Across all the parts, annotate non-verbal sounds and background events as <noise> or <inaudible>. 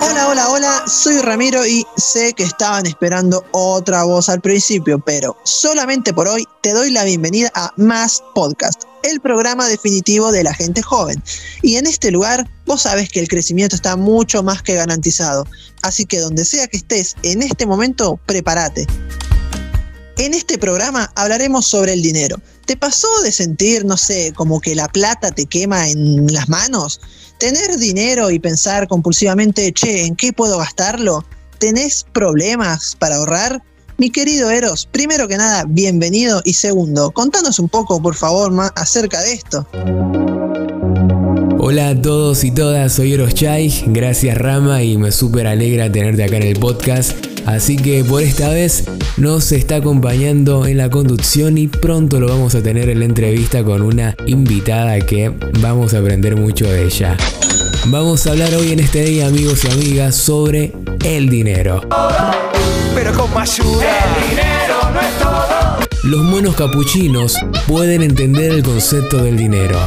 Hola, hola, hola, soy Ramiro y sé que estaban esperando otra voz al principio, pero solamente por hoy te doy la bienvenida a Más Podcast, el programa definitivo de la gente joven. Y en este lugar, vos sabes que el crecimiento está mucho más que garantizado, así que donde sea que estés en este momento, prepárate. En este programa hablaremos sobre el dinero. ¿Te pasó de sentir, no sé, como que la plata te quema en las manos? tener dinero y pensar compulsivamente, che, ¿en qué puedo gastarlo? ¿Tenés problemas para ahorrar? Mi querido Eros, primero que nada, bienvenido y segundo, contanos un poco, por favor, más acerca de esto. Hola a todos y todas, soy Eros Chai, gracias Rama y me súper alegra tenerte acá en el podcast. Así que por esta vez nos está acompañando en la conducción y pronto lo vamos a tener en la entrevista con una invitada que vamos a aprender mucho de ella. Vamos a hablar hoy en este día amigos y amigas sobre el dinero. Pero con ayuda. El dinero no es todo. Los monos capuchinos pueden entender el concepto del dinero.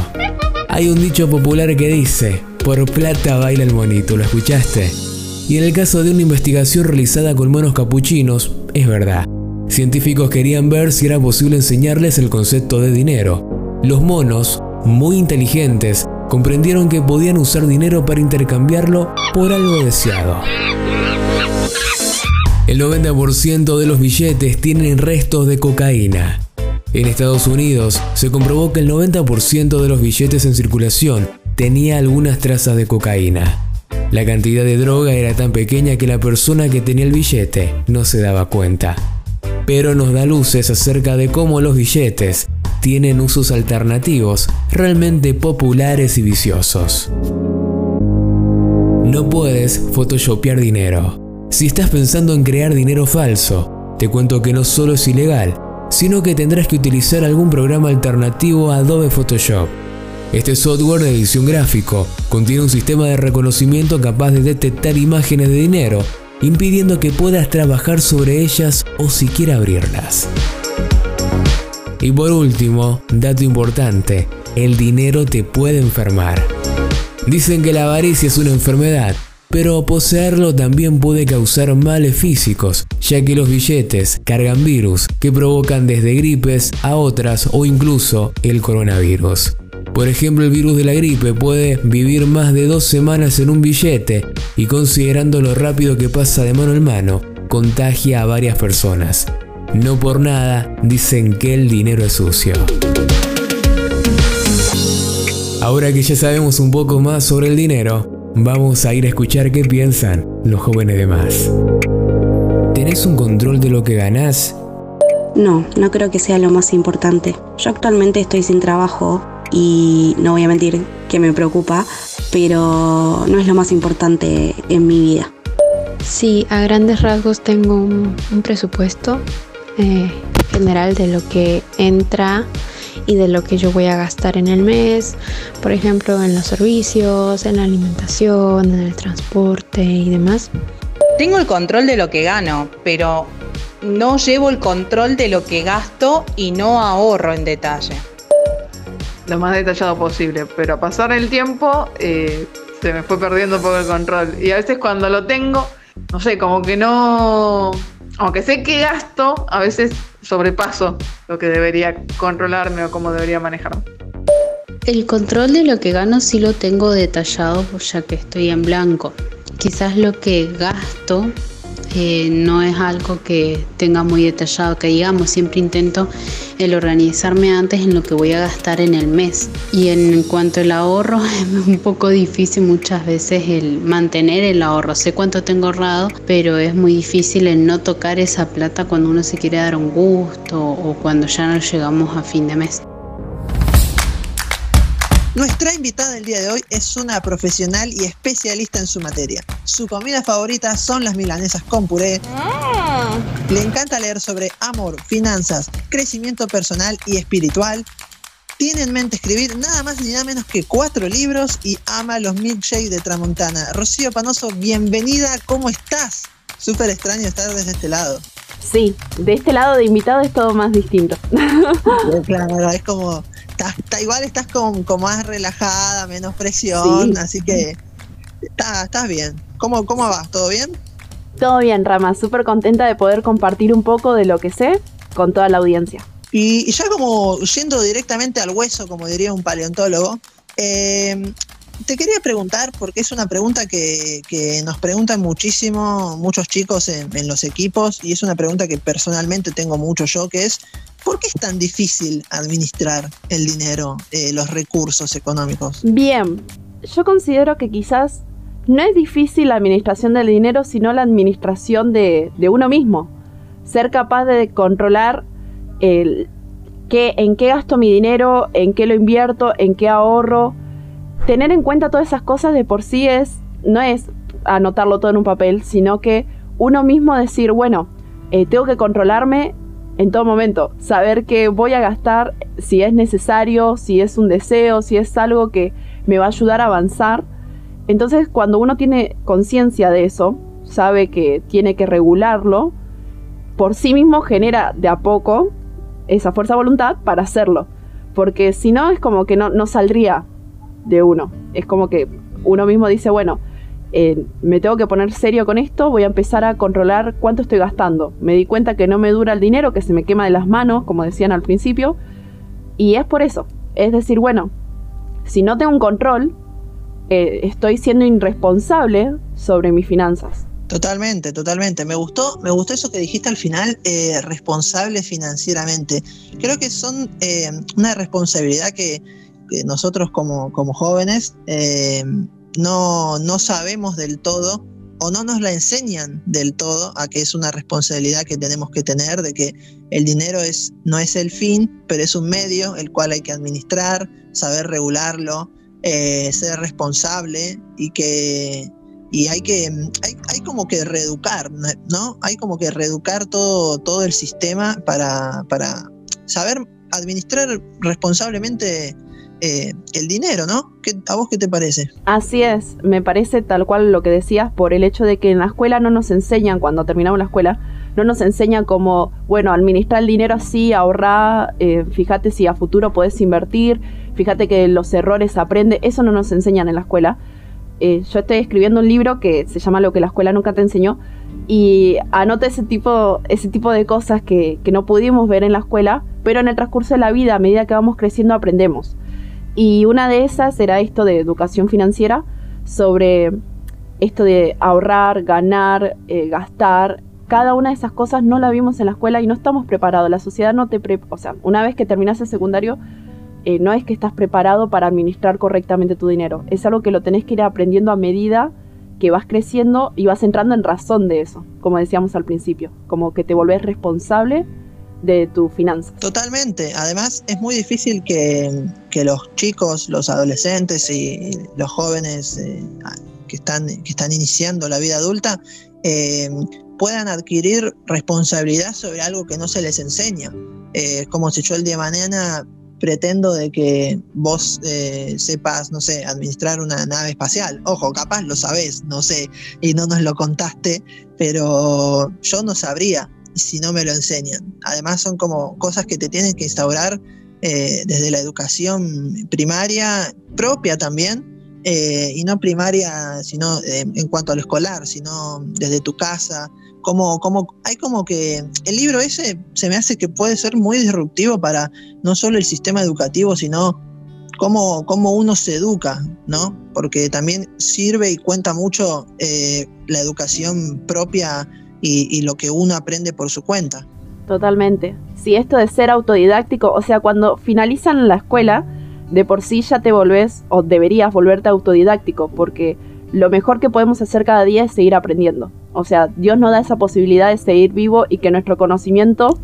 Hay un dicho popular que dice, por plata baila el monito, ¿lo escuchaste? Y en el caso de una investigación realizada con monos capuchinos, es verdad. Científicos querían ver si era posible enseñarles el concepto de dinero. Los monos, muy inteligentes, comprendieron que podían usar dinero para intercambiarlo por algo deseado. El 90% de los billetes tienen restos de cocaína. En Estados Unidos se comprobó que el 90% de los billetes en circulación tenía algunas trazas de cocaína. La cantidad de droga era tan pequeña que la persona que tenía el billete no se daba cuenta. Pero nos da luces acerca de cómo los billetes tienen usos alternativos realmente populares y viciosos. No puedes photoshopear dinero. Si estás pensando en crear dinero falso, te cuento que no solo es ilegal, sino que tendrás que utilizar algún programa alternativo a Adobe Photoshop este software de edición gráfico contiene un sistema de reconocimiento capaz de detectar imágenes de dinero, impidiendo que puedas trabajar sobre ellas o siquiera abrirlas. Y por último, dato importante, el dinero te puede enfermar. Dicen que la avaricia es una enfermedad, pero poseerlo también puede causar males físicos, ya que los billetes cargan virus que provocan desde gripes a otras o incluso el coronavirus. Por ejemplo, el virus de la gripe puede vivir más de dos semanas en un billete y considerando lo rápido que pasa de mano en mano, contagia a varias personas. No por nada dicen que el dinero es sucio. Ahora que ya sabemos un poco más sobre el dinero, vamos a ir a escuchar qué piensan los jóvenes de más. ¿Tenés un control de lo que ganás? No, no creo que sea lo más importante. Yo actualmente estoy sin trabajo y no voy a mentir que me preocupa, pero no es lo más importante en mi vida. Sí, a grandes rasgos tengo un, presupuesto eh, general de lo que entra y de lo que yo voy a gastar en el mes, por ejemplo, en los servicios, en la alimentación, en el transporte y demás. Tengo el control de lo que gano, pero no llevo el control de lo que gasto y no ahorro en detalle lo más detallado posible, pero a pasar el tiempo eh, se me fue perdiendo un poco el control. Y a veces cuando lo tengo, no sé, como que no, aunque sé que gasto, a veces sobrepaso lo que debería controlarme o cómo debería manejarme. El control de lo que gano sí lo tengo detallado, ya que estoy en blanco. Quizás lo que gasto eh, no es algo que tenga muy detallado, que digamos, siempre intento el organizarme antes en lo que voy a gastar en el mes. Y en cuanto al ahorro, <laughs> es un poco difícil muchas veces el mantener el ahorro. Sé cuánto tengo ahorrado, pero es muy difícil el no tocar esa plata cuando uno se quiere dar un gusto o cuando ya no llegamos a fin de mes. Nuestra invitada del día de hoy es una profesional y especialista en su materia. Su comida favorita son las milanesas con puré. Ah. Le encanta leer sobre amor, finanzas, crecimiento personal y espiritual. Tiene en mente escribir nada más ni nada menos que cuatro libros y ama los milkshakes de Tramontana. Rocío Panoso, bienvenida, ¿cómo estás? Súper extraño estar desde este lado. Sí, de este lado de invitado es todo más distinto. <laughs> Claro, es como está, igual estás como, más relajada, menos presión, así que está, estás bien. ¿Cómo, ¿Cómo vas? ¿Todo bien? Todo bien, Rama, súper contenta de poder compartir un poco de lo que sé con toda la audiencia. Y, ya como yendo directamente al hueso, como diría un paleontólogo, eh, te quería preguntar, porque es una pregunta que, nos preguntan muchísimo muchos chicos en, los equipos, y es una pregunta que personalmente tengo mucho yo, que es, ¿por qué es tan difícil administrar el dinero, eh, los recursos económicos? Bien, yo considero que quizás no es difícil la administración del dinero, sino la administración de, uno mismo. Ser capaz de controlar el, qué, en qué gasto mi dinero, en qué lo invierto, en qué ahorro tener en cuenta todas esas cosas de por sí es, no es anotarlo todo en un papel, sino que uno mismo decir, bueno, eh, tengo que controlarme en todo momento, saber que voy a gastar si es necesario, si es un deseo, si es algo que me va a ayudar a avanzar. Entonces, cuando uno tiene conciencia de eso, sabe que tiene que regularlo, por sí mismo genera de a poco esa fuerza de voluntad para hacerlo. Porque si no, es como que no, no saldría de uno. Es como que uno mismo dice, bueno, eh, me tengo que poner serio con esto, voy a empezar a controlar cuánto estoy gastando. Me di cuenta que no me dura el dinero, que se me quema de las manos, como decían al principio, y es por eso. Es decir, bueno, si no tengo un control, eh, estoy siendo irresponsable sobre mis finanzas. Totalmente, totalmente. Me gustó, me gustó eso que dijiste al final, eh, responsable financieramente. Creo que son una responsabilidad que, nosotros como, jóvenes eh, no, no sabemos del todo o no nos la enseñan del todo a que es una responsabilidad que tenemos que tener, de que el dinero es, no es el fin, pero es un medio el cual hay que administrar, saber regularlo, eh, ser responsable y que y hay que hay, hay, como que reeducar, ¿no? Hay como que reeducar todo, todo el sistema para, para saber administrar responsablemente eh, el dinero, ¿no? ¿A vos qué te parece? Así es, me parece tal cual lo que decías por el hecho de que en la escuela no nos enseñan, cuando terminamos la escuela, no nos enseñan como, bueno, administrar el dinero así, ahorrar, eh, fíjate si a futuro puedes invertir, fíjate que los errores aprende, eso no nos enseñan en la escuela. Eh, yo estoy escribiendo un libro que se llama Lo que la escuela nunca te enseñó y anota ese tipo, ese tipo de cosas que, que no pudimos ver en la escuela, pero en el transcurso de la vida, a medida que vamos creciendo, aprendemos. Y una de esas era esto de educación financiera, sobre esto de ahorrar, ganar, eh, gastar. Cada una de esas cosas no la vimos en la escuela y no estamos preparados. La sociedad no te prepara. O sea, una vez que terminas el secundario, eh, no es que estás preparado para administrar correctamente tu dinero. Es algo que lo tenés que ir aprendiendo a medida que vas creciendo y vas entrando en razón de eso, como decíamos al principio. Como que te volvés responsable de tu finanzas. Totalmente. Además, es muy difícil que, los chicos, los adolescentes y los jóvenes eh, que, están, que están iniciando la vida adulta eh, puedan adquirir responsabilidad sobre algo que no se les enseña. Eh, como si yo el día de mañana pretendo de que vos sepas, no sé, administrar una nave espacial. Ojo, capaz lo sabés, no sé, y no nos lo contaste, pero yo no sabría si no me lo enseñan. Además son como cosas que te tienen que instaurar eh, desde la educación primaria propia también, eh, y no primaria sino eh, en cuanto a lo escolar, sino desde tu casa. Como, como, hay como que el libro ese se me hace que puede ser muy disruptivo para no solo el sistema educativo, sino cómo, cómo uno se educa, ¿no? Porque también sirve y cuenta mucho la educación propia y, lo que uno aprende por su cuenta. Totalmente. Si esto de ser autodidáctico, o sea, cuando finalizan la escuela, de por sí ya te volvés o deberías volverte autodidáctico, porque lo mejor que podemos hacer cada día es seguir aprendiendo. O sea, Dios nos da esa posibilidad de seguir vivo y que nuestro conocimiento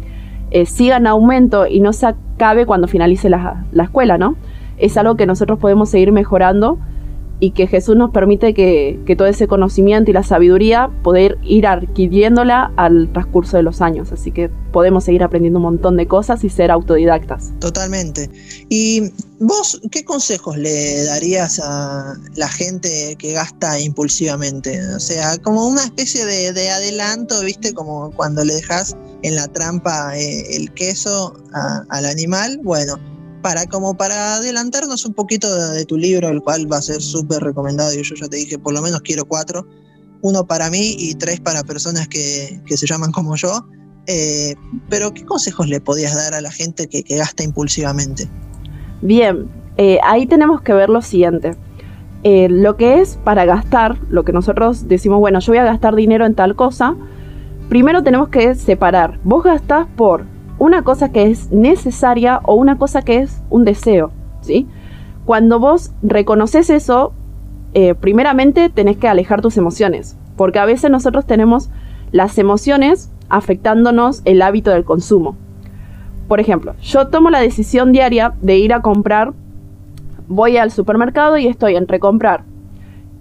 eh, siga en aumento y no se acabe cuando finalice la, la escuela, ¿no? Es algo que nosotros podemos seguir mejorando y que Jesús nos permite que, todo ese conocimiento y la sabiduría poder ir adquiriéndola al transcurso de los años. Así que podemos seguir aprendiendo un montón de cosas y ser autodidactas. Totalmente. ¿Y vos qué consejos le darías a la gente que gasta impulsivamente? O sea, como una especie de, adelanto, ¿viste? Como cuando le dejas en la trampa eh, el queso al animal. Bueno, para como para adelantarnos un poquito de, tu libro, el cual va a ser súper recomendado, y yo ya te dije, por lo menos quiero cuatro, uno para mí y tres para personas que, se llaman como yo. Eh, pero, ¿qué consejos le podías dar a la gente que, gasta impulsivamente? Bien, eh, ahí tenemos que ver lo siguiente. Eh, lo que es para gastar, lo que nosotros decimos, bueno, yo voy a gastar dinero en tal cosa, primero tenemos que separar. Vos gastás por una cosa que es necesaria o una cosa que es un deseo, ¿sí? Cuando vos reconoces eso, eh, primeramente tenés que alejar tus emociones, porque a veces nosotros tenemos las emociones afectándonos el hábito del consumo. Por ejemplo, yo tomo la decisión diaria de ir a comprar, voy al supermercado y estoy entre comprar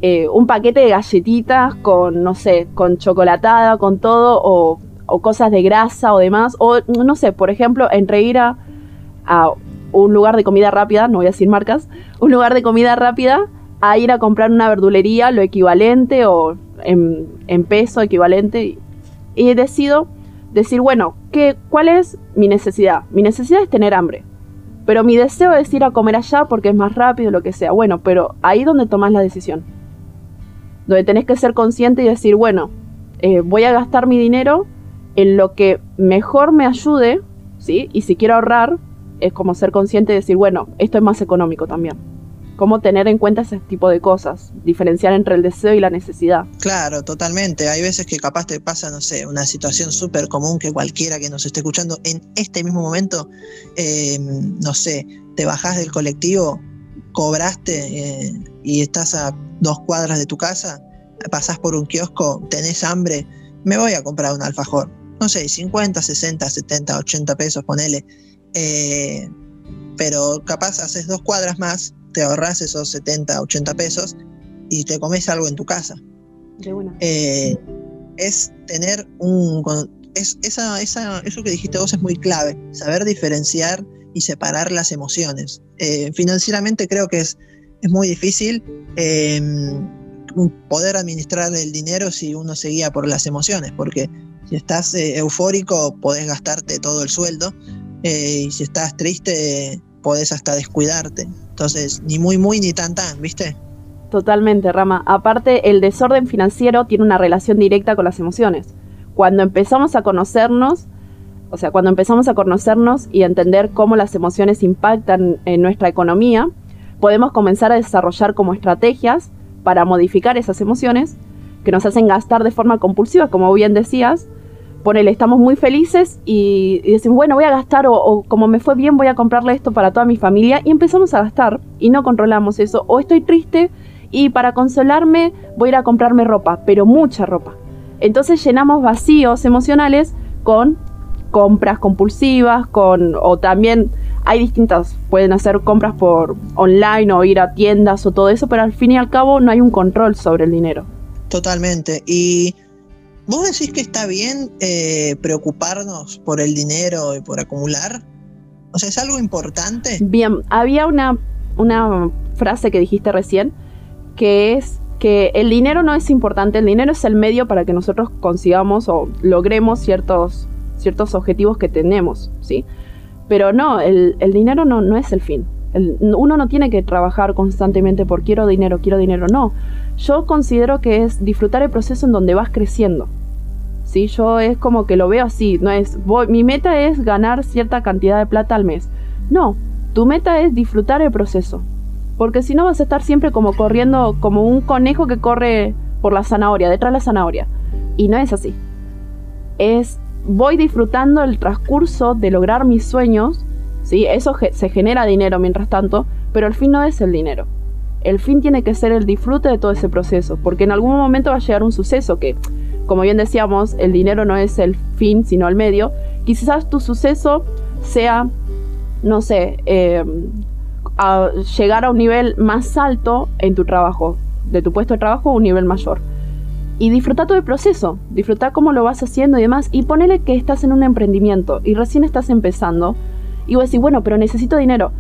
eh, un paquete de galletitas con, no sé, con chocolatada, con todo, o o cosas de grasa o demás, o no sé, por ejemplo, entre ir a, un lugar de comida rápida, no voy a decir marcas, un lugar de comida rápida, a ir a comprar una verdulería, lo equivalente o en, peso equivalente, y decido decir, bueno, ¿qué, ¿cuál es mi necesidad? Mi necesidad es tener hambre, pero mi deseo es ir a comer allá porque es más rápido, lo que sea. Bueno, pero ahí donde tomas la decisión, donde tenés que ser consciente y decir, bueno, eh, voy a gastar mi dinero en lo que mejor me ayude, ¿sí? Y si quiero ahorrar, es como ser consciente y decir, bueno, esto es más económico también. Cómo tener en cuenta ese tipo de cosas, diferenciar entre el deseo y la necesidad. Claro, totalmente. Hay veces que capaz te pasa, no sé, una situación súper común que cualquiera que nos esté escuchando en este mismo momento, em, no sé, te bajás del colectivo, cobraste eh, y estás a dos cuadras de tu casa, pasás por un kiosco, tenés hambre, me voy a comprar un alfajor no sé, 50, 60, 70, 80 pesos, ponele. Eh, pero capaz haces dos cuadras más, te ahorras esos 70, 80 pesos y te comes algo en tu casa. Eh, es tener un... Es, esa, esa, eso que dijiste vos es muy clave, saber diferenciar y separar las emociones. Eh, financieramente creo que es, es muy difícil poder administrar el dinero si uno se guía por las emociones, porque si estás eh, eufórico, podés gastarte todo el sueldo. Eh, y si estás triste, podés hasta descuidarte. Entonces, ni muy, muy, ni tan, tan, ¿viste? Totalmente, Rama. Aparte, el desorden financiero tiene una relación directa con las emociones. Cuando empezamos a conocernos, o sea, cuando empezamos a conocernos y a entender cómo las emociones impactan en nuestra economía, podemos comenzar a desarrollar como estrategias para modificar esas emociones que nos hacen gastar de forma compulsiva, como bien decías, ponele, estamos muy felices y, decimos, bueno, voy a gastar o, como me fue bien, voy a comprarle esto para toda mi familia y empezamos a gastar y no controlamos eso. O estoy triste y para consolarme voy a ir a comprarme ropa, pero mucha ropa. Entonces llenamos vacíos emocionales con compras compulsivas, con o también hay distintas, pueden hacer compras por online o ir a tiendas o todo eso, pero al fin y al cabo no hay un control sobre el dinero. Totalmente. Y ¿Vos decís que está bien eh, preocuparnos por el dinero y por acumular? O sea, ¿es algo importante? Bien, había una, una frase que dijiste recién, que es que el dinero no es importante, el dinero es el medio para que nosotros consigamos o logremos ciertos, ciertos objetivos que tenemos, ¿sí? Pero no, el, dinero no, no es el fin. uno no tiene que trabajar constantemente por quiero dinero, quiero dinero, no. Yo considero que es disfrutar el proceso en donde vas creciendo. ¿sí? Yo es como que lo veo así, no es, mi meta es ganar cierta cantidad de plata al mes. No, tu meta es disfrutar el proceso. Porque si no vas a estar siempre como corriendo como un conejo que corre por la zanahoria, detrás de la zanahoria. Y no es así. Es voy disfrutando el transcurso de lograr mis sueños, ¿sí? Eso se genera dinero mientras tanto, pero el fin no es el dinero. El fin tiene que ser el disfrute de todo ese proceso, porque en algún momento va a llegar un suceso que, como bien decíamos, el dinero no es el fin, sino el medio. Quizás tu suceso sea, no sé, em, llegar a un nivel más alto en tu trabajo, de tu puesto de trabajo a un nivel mayor. Y disfruta todo el proceso, disfruta cómo lo vas haciendo y demás, y ponele que estás en un emprendimiento y recién estás empezando, y vos decís, bueno, pero necesito dinero.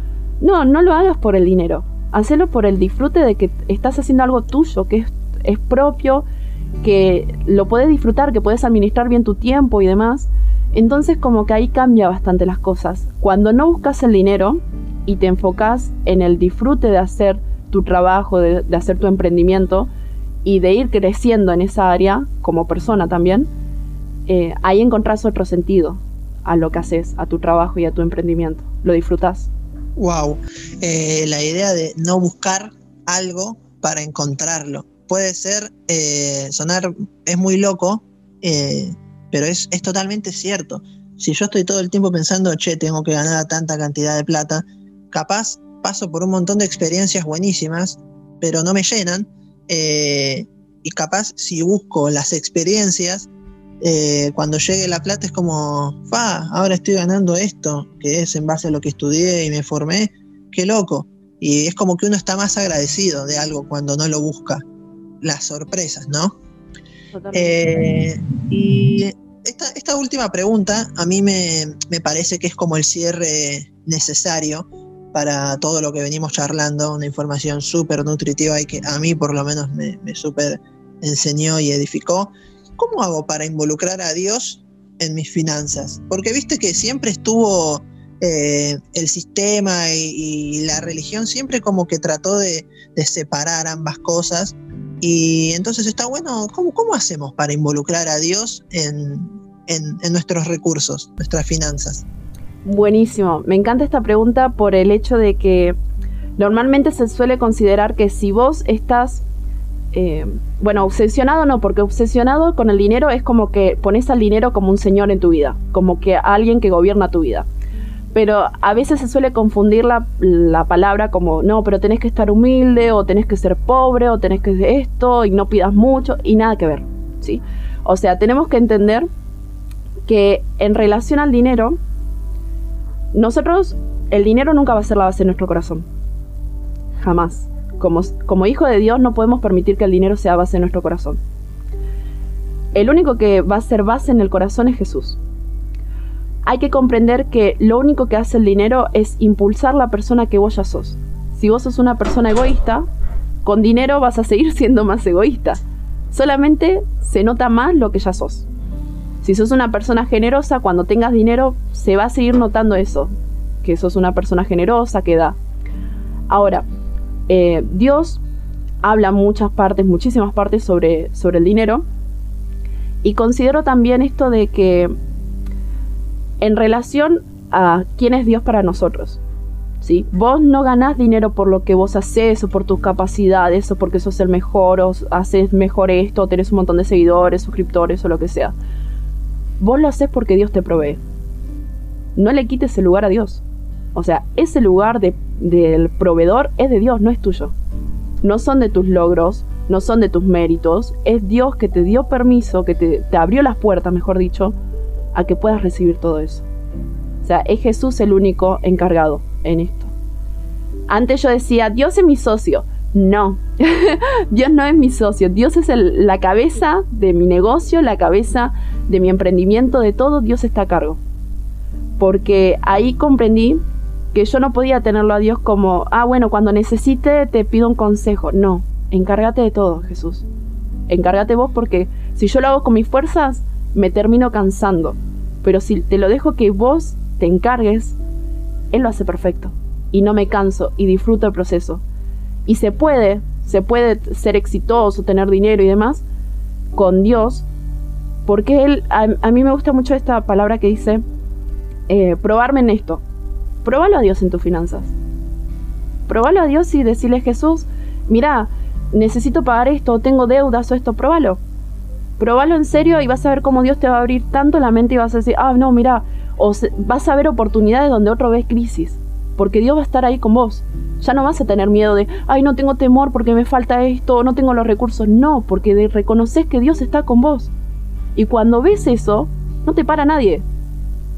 No, no lo hagas por el dinero, hacelo por el disfrute de que estás haciendo algo tuyo, que es, propio, que lo puedes disfrutar, que puedes administrar bien tu tiempo y demás. Entonces como que ahí cambia bastante las cosas. Cuando no buscas el dinero, y te enfocas en el disfrute de hacer tu trabajo, de, hacer tu emprendimiento y de ir creciendo en esa área como persona también, eh, ahí encontrás otro sentido a lo que haces, a tu trabajo y a tu emprendimiento. Lo disfrutas. Wow, eh, la idea de no buscar algo para encontrarlo. Puede ser, eh, sonar, es muy loco, pero es, es totalmente cierto. Si yo estoy todo el tiempo pensando, che, tengo que ganar tanta cantidad de plata, capaz paso por un montón de experiencias buenísimas, pero no me llenan. Eh, y capaz si busco las experiencias, eh, cuando llegue la plata es como, fa, ahora estoy ganando esto, que es en base a lo que estudié y me formé, qué loco. Y es como que uno está más agradecido de algo cuando no lo busca. Las sorpresas, ¿no? Eh, y esta, esta, última pregunta a mí me, me parece que es como el cierre necesario para todo lo que venimos charlando, una información súper nutritiva y que a mí por lo menos me, me súper enseñó y edificó. ¿Cómo hago para involucrar a Dios en mis finanzas? Porque viste que siempre estuvo eh, el sistema y, la religión, siempre como que trató de, separar ambas cosas. Y entonces está bueno, ¿cómo, hacemos para involucrar a Dios en nuestros recursos, nuestras finanzas? Buenísimo. Me encanta esta pregunta por el hecho de que normalmente se suele considerar que si vos estás, eh, bueno, obsesionado no, porque obsesionado con el dinero es como que pones al dinero como un señor en tu vida, como que alguien que gobierna tu vida. Pero a veces se suele confundir la, la palabra como, no, pero tenés que estar humilde, o tenés que ser pobre, o tenés que esto, y no pidas mucho, y nada que ver, ¿sí? O sea, tenemos que entender que en relación al dinero, nosotros, el dinero nunca va a ser la base de nuestro corazón. Jamás. Como, hijo de Dios no podemos permitir que el dinero sea base de nuestro corazón. El único que va a ser base en el corazón es Jesús. Hay que comprender que lo único que hace el dinero es impulsar la persona que vos ya sos. Si vos sos una persona egoísta, con dinero vas a seguir <laughs> siendo más egoísta. Solamente se nota más lo que ya sos. Si sos una persona generosa, cuando tengas dinero, se va a seguir notando eso, que sos una persona generosa, que da. Ahora, eh, Dios habla muchas partes, muchísimas partes sobre, sobre el dinero. Y considero también esto de que en relación a quién es Dios para nosotros. ¿sí? Vos no ganás dinero por lo que vos haces o por tus capacidades o porque sos el mejor o haces mejor esto o tenés un montón de seguidores, suscriptores o lo que sea. Vos lo haces porque Dios te provee. No le quites el lugar a Dios. O sea, ese lugar del proveedor es de Dios, no es tuyo. No son de tus logros, no son de tus méritos. Es Dios que te dio permiso, que te, te abrió las puertas, mejor dicho, a que puedas recibir todo eso. O sea, es Jesús el único encargado en esto. Antes yo decía, Dios es mi socio. No, <laughs> Dios no es mi socio. Dios es la cabeza de mi negocio, la cabeza de mi emprendimiento, de todo, Dios está a cargo. Porque ahí comprendí que yo no podía tenerlo a Dios como, ah, bueno, cuando necesite te pido un consejo. No, encárgate de todo, Jesús. Encárgate vos porque si yo lo hago con mis fuerzas, me termino cansando. Pero si te lo dejo que vos te encargues, Él lo hace perfecto. Y no me canso y disfruto el proceso. Y se puede, se puede ser exitoso, tener dinero y demás con Dios porque él, a, mí me gusta mucho esta palabra que dice, eh, probarme en esto. Próbalo a Dios en tus finanzas. Próbalo a Dios y decirle, Jesús, mira, necesito pagar esto, tengo deudas o esto, próbalo. Próbalo en serio y vas a ver cómo Dios te va a abrir tanto la mente y vas a decir, ah, no, mira, o vas a ver oportunidades donde otro ves crisis, porque Dios va a estar ahí con vos. Ya no vas a tener miedo de, ay, no tengo temor porque me falta esto, no tengo los recursos. No, porque reconoces que Dios está con vos. Y cuando ves eso, no te para nadie.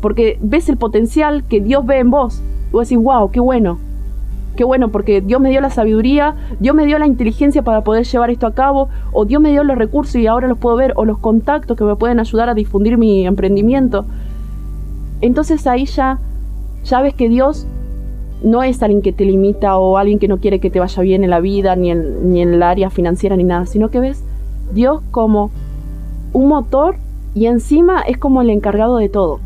Porque ves el potencial que Dios ve en vos. Y vos decís, wow, qué bueno. Qué bueno, porque Dios me dio la sabiduría, Dios me dio la inteligencia para poder llevar esto a cabo, o Dios me dio los recursos y ahora los puedo ver, o los contactos que me pueden ayudar a difundir mi emprendimiento. Entonces ahí ya, ya ves que Dios no es alguien que te limita o alguien que no quiere que te vaya bien en la vida, ni en, ni en el área financiera, ni nada, sino que ves Dios como un motor y encima es como el encargado de todo.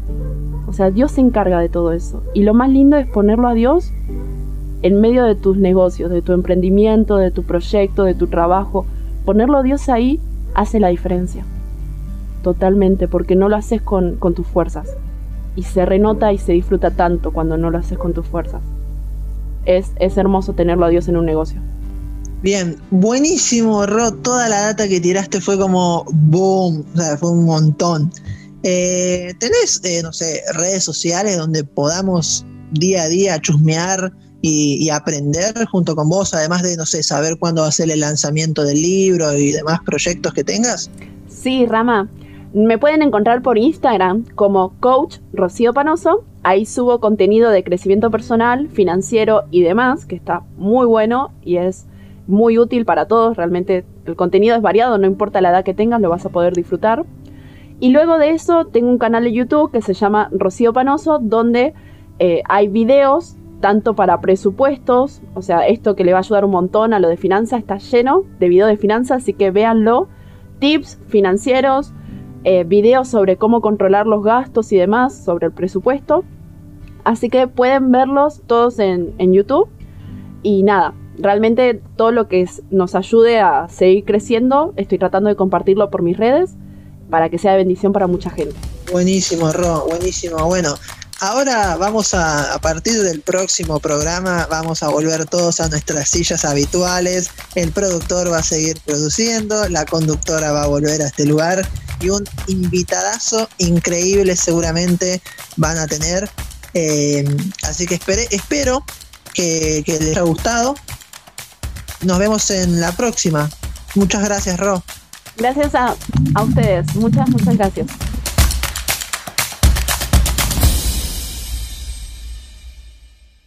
O sea, Dios se encarga de todo eso. Y lo más lindo es ponerlo a Dios en medio de tus negocios, de tu emprendimiento, de tu proyecto, de tu trabajo. Ponerlo a Dios ahí hace la diferencia. Totalmente, porque no lo haces con, con tus fuerzas. Y se renota y se disfruta tanto cuando no lo haces con tus fuerzas. Es, es hermoso tenerlo a Dios en un negocio. Bien, buenísimo, Ro. Toda la data que tiraste fue como boom, o sea, fue un montón. Eh, ¿Tenés, eh, no sé, redes sociales donde podamos día a día chusmear y, aprender junto con vos, además de, no sé, saber cuándo va a ser el lanzamiento del libro y demás proyectos que tengas? Sí, Rama. Me pueden encontrar por Instagram como Coach Rocío Panoso. Ahí subo contenido de crecimiento personal, financiero y demás, que está muy bueno y es muy útil para todos. Realmente el contenido es variado, no importa la edad que tengas, lo vas a poder disfrutar. Y luego de eso tengo un canal de YouTube que se llama Rocío Panoso, donde eh, hay videos tanto para presupuestos, o sea, esto que le va a ayudar un montón a lo de finanzas, está lleno de videos de finanzas, así que véanlo. Tips financieros, eh, videos sobre cómo controlar los gastos y demás, sobre el presupuesto. Así que pueden verlos todos en, en YouTube. Y nada, realmente todo lo que nos ayude a seguir creciendo, estoy tratando de compartirlo por mis redes para que sea de bendición para mucha gente. Buenísimo, Ro, buenísimo. Bueno, ahora vamos a, a partir del próximo programa, vamos a volver todos a nuestras sillas habituales. El productor va a seguir produciendo, la conductora va a volver a este lugar y un invitadazo increíble seguramente van a tener. Eh, así que espero que, que les haya gustado. Nos vemos en la próxima. Muchas gracias, Ro. Gracias a, a ustedes. Muchas, muchas gracias.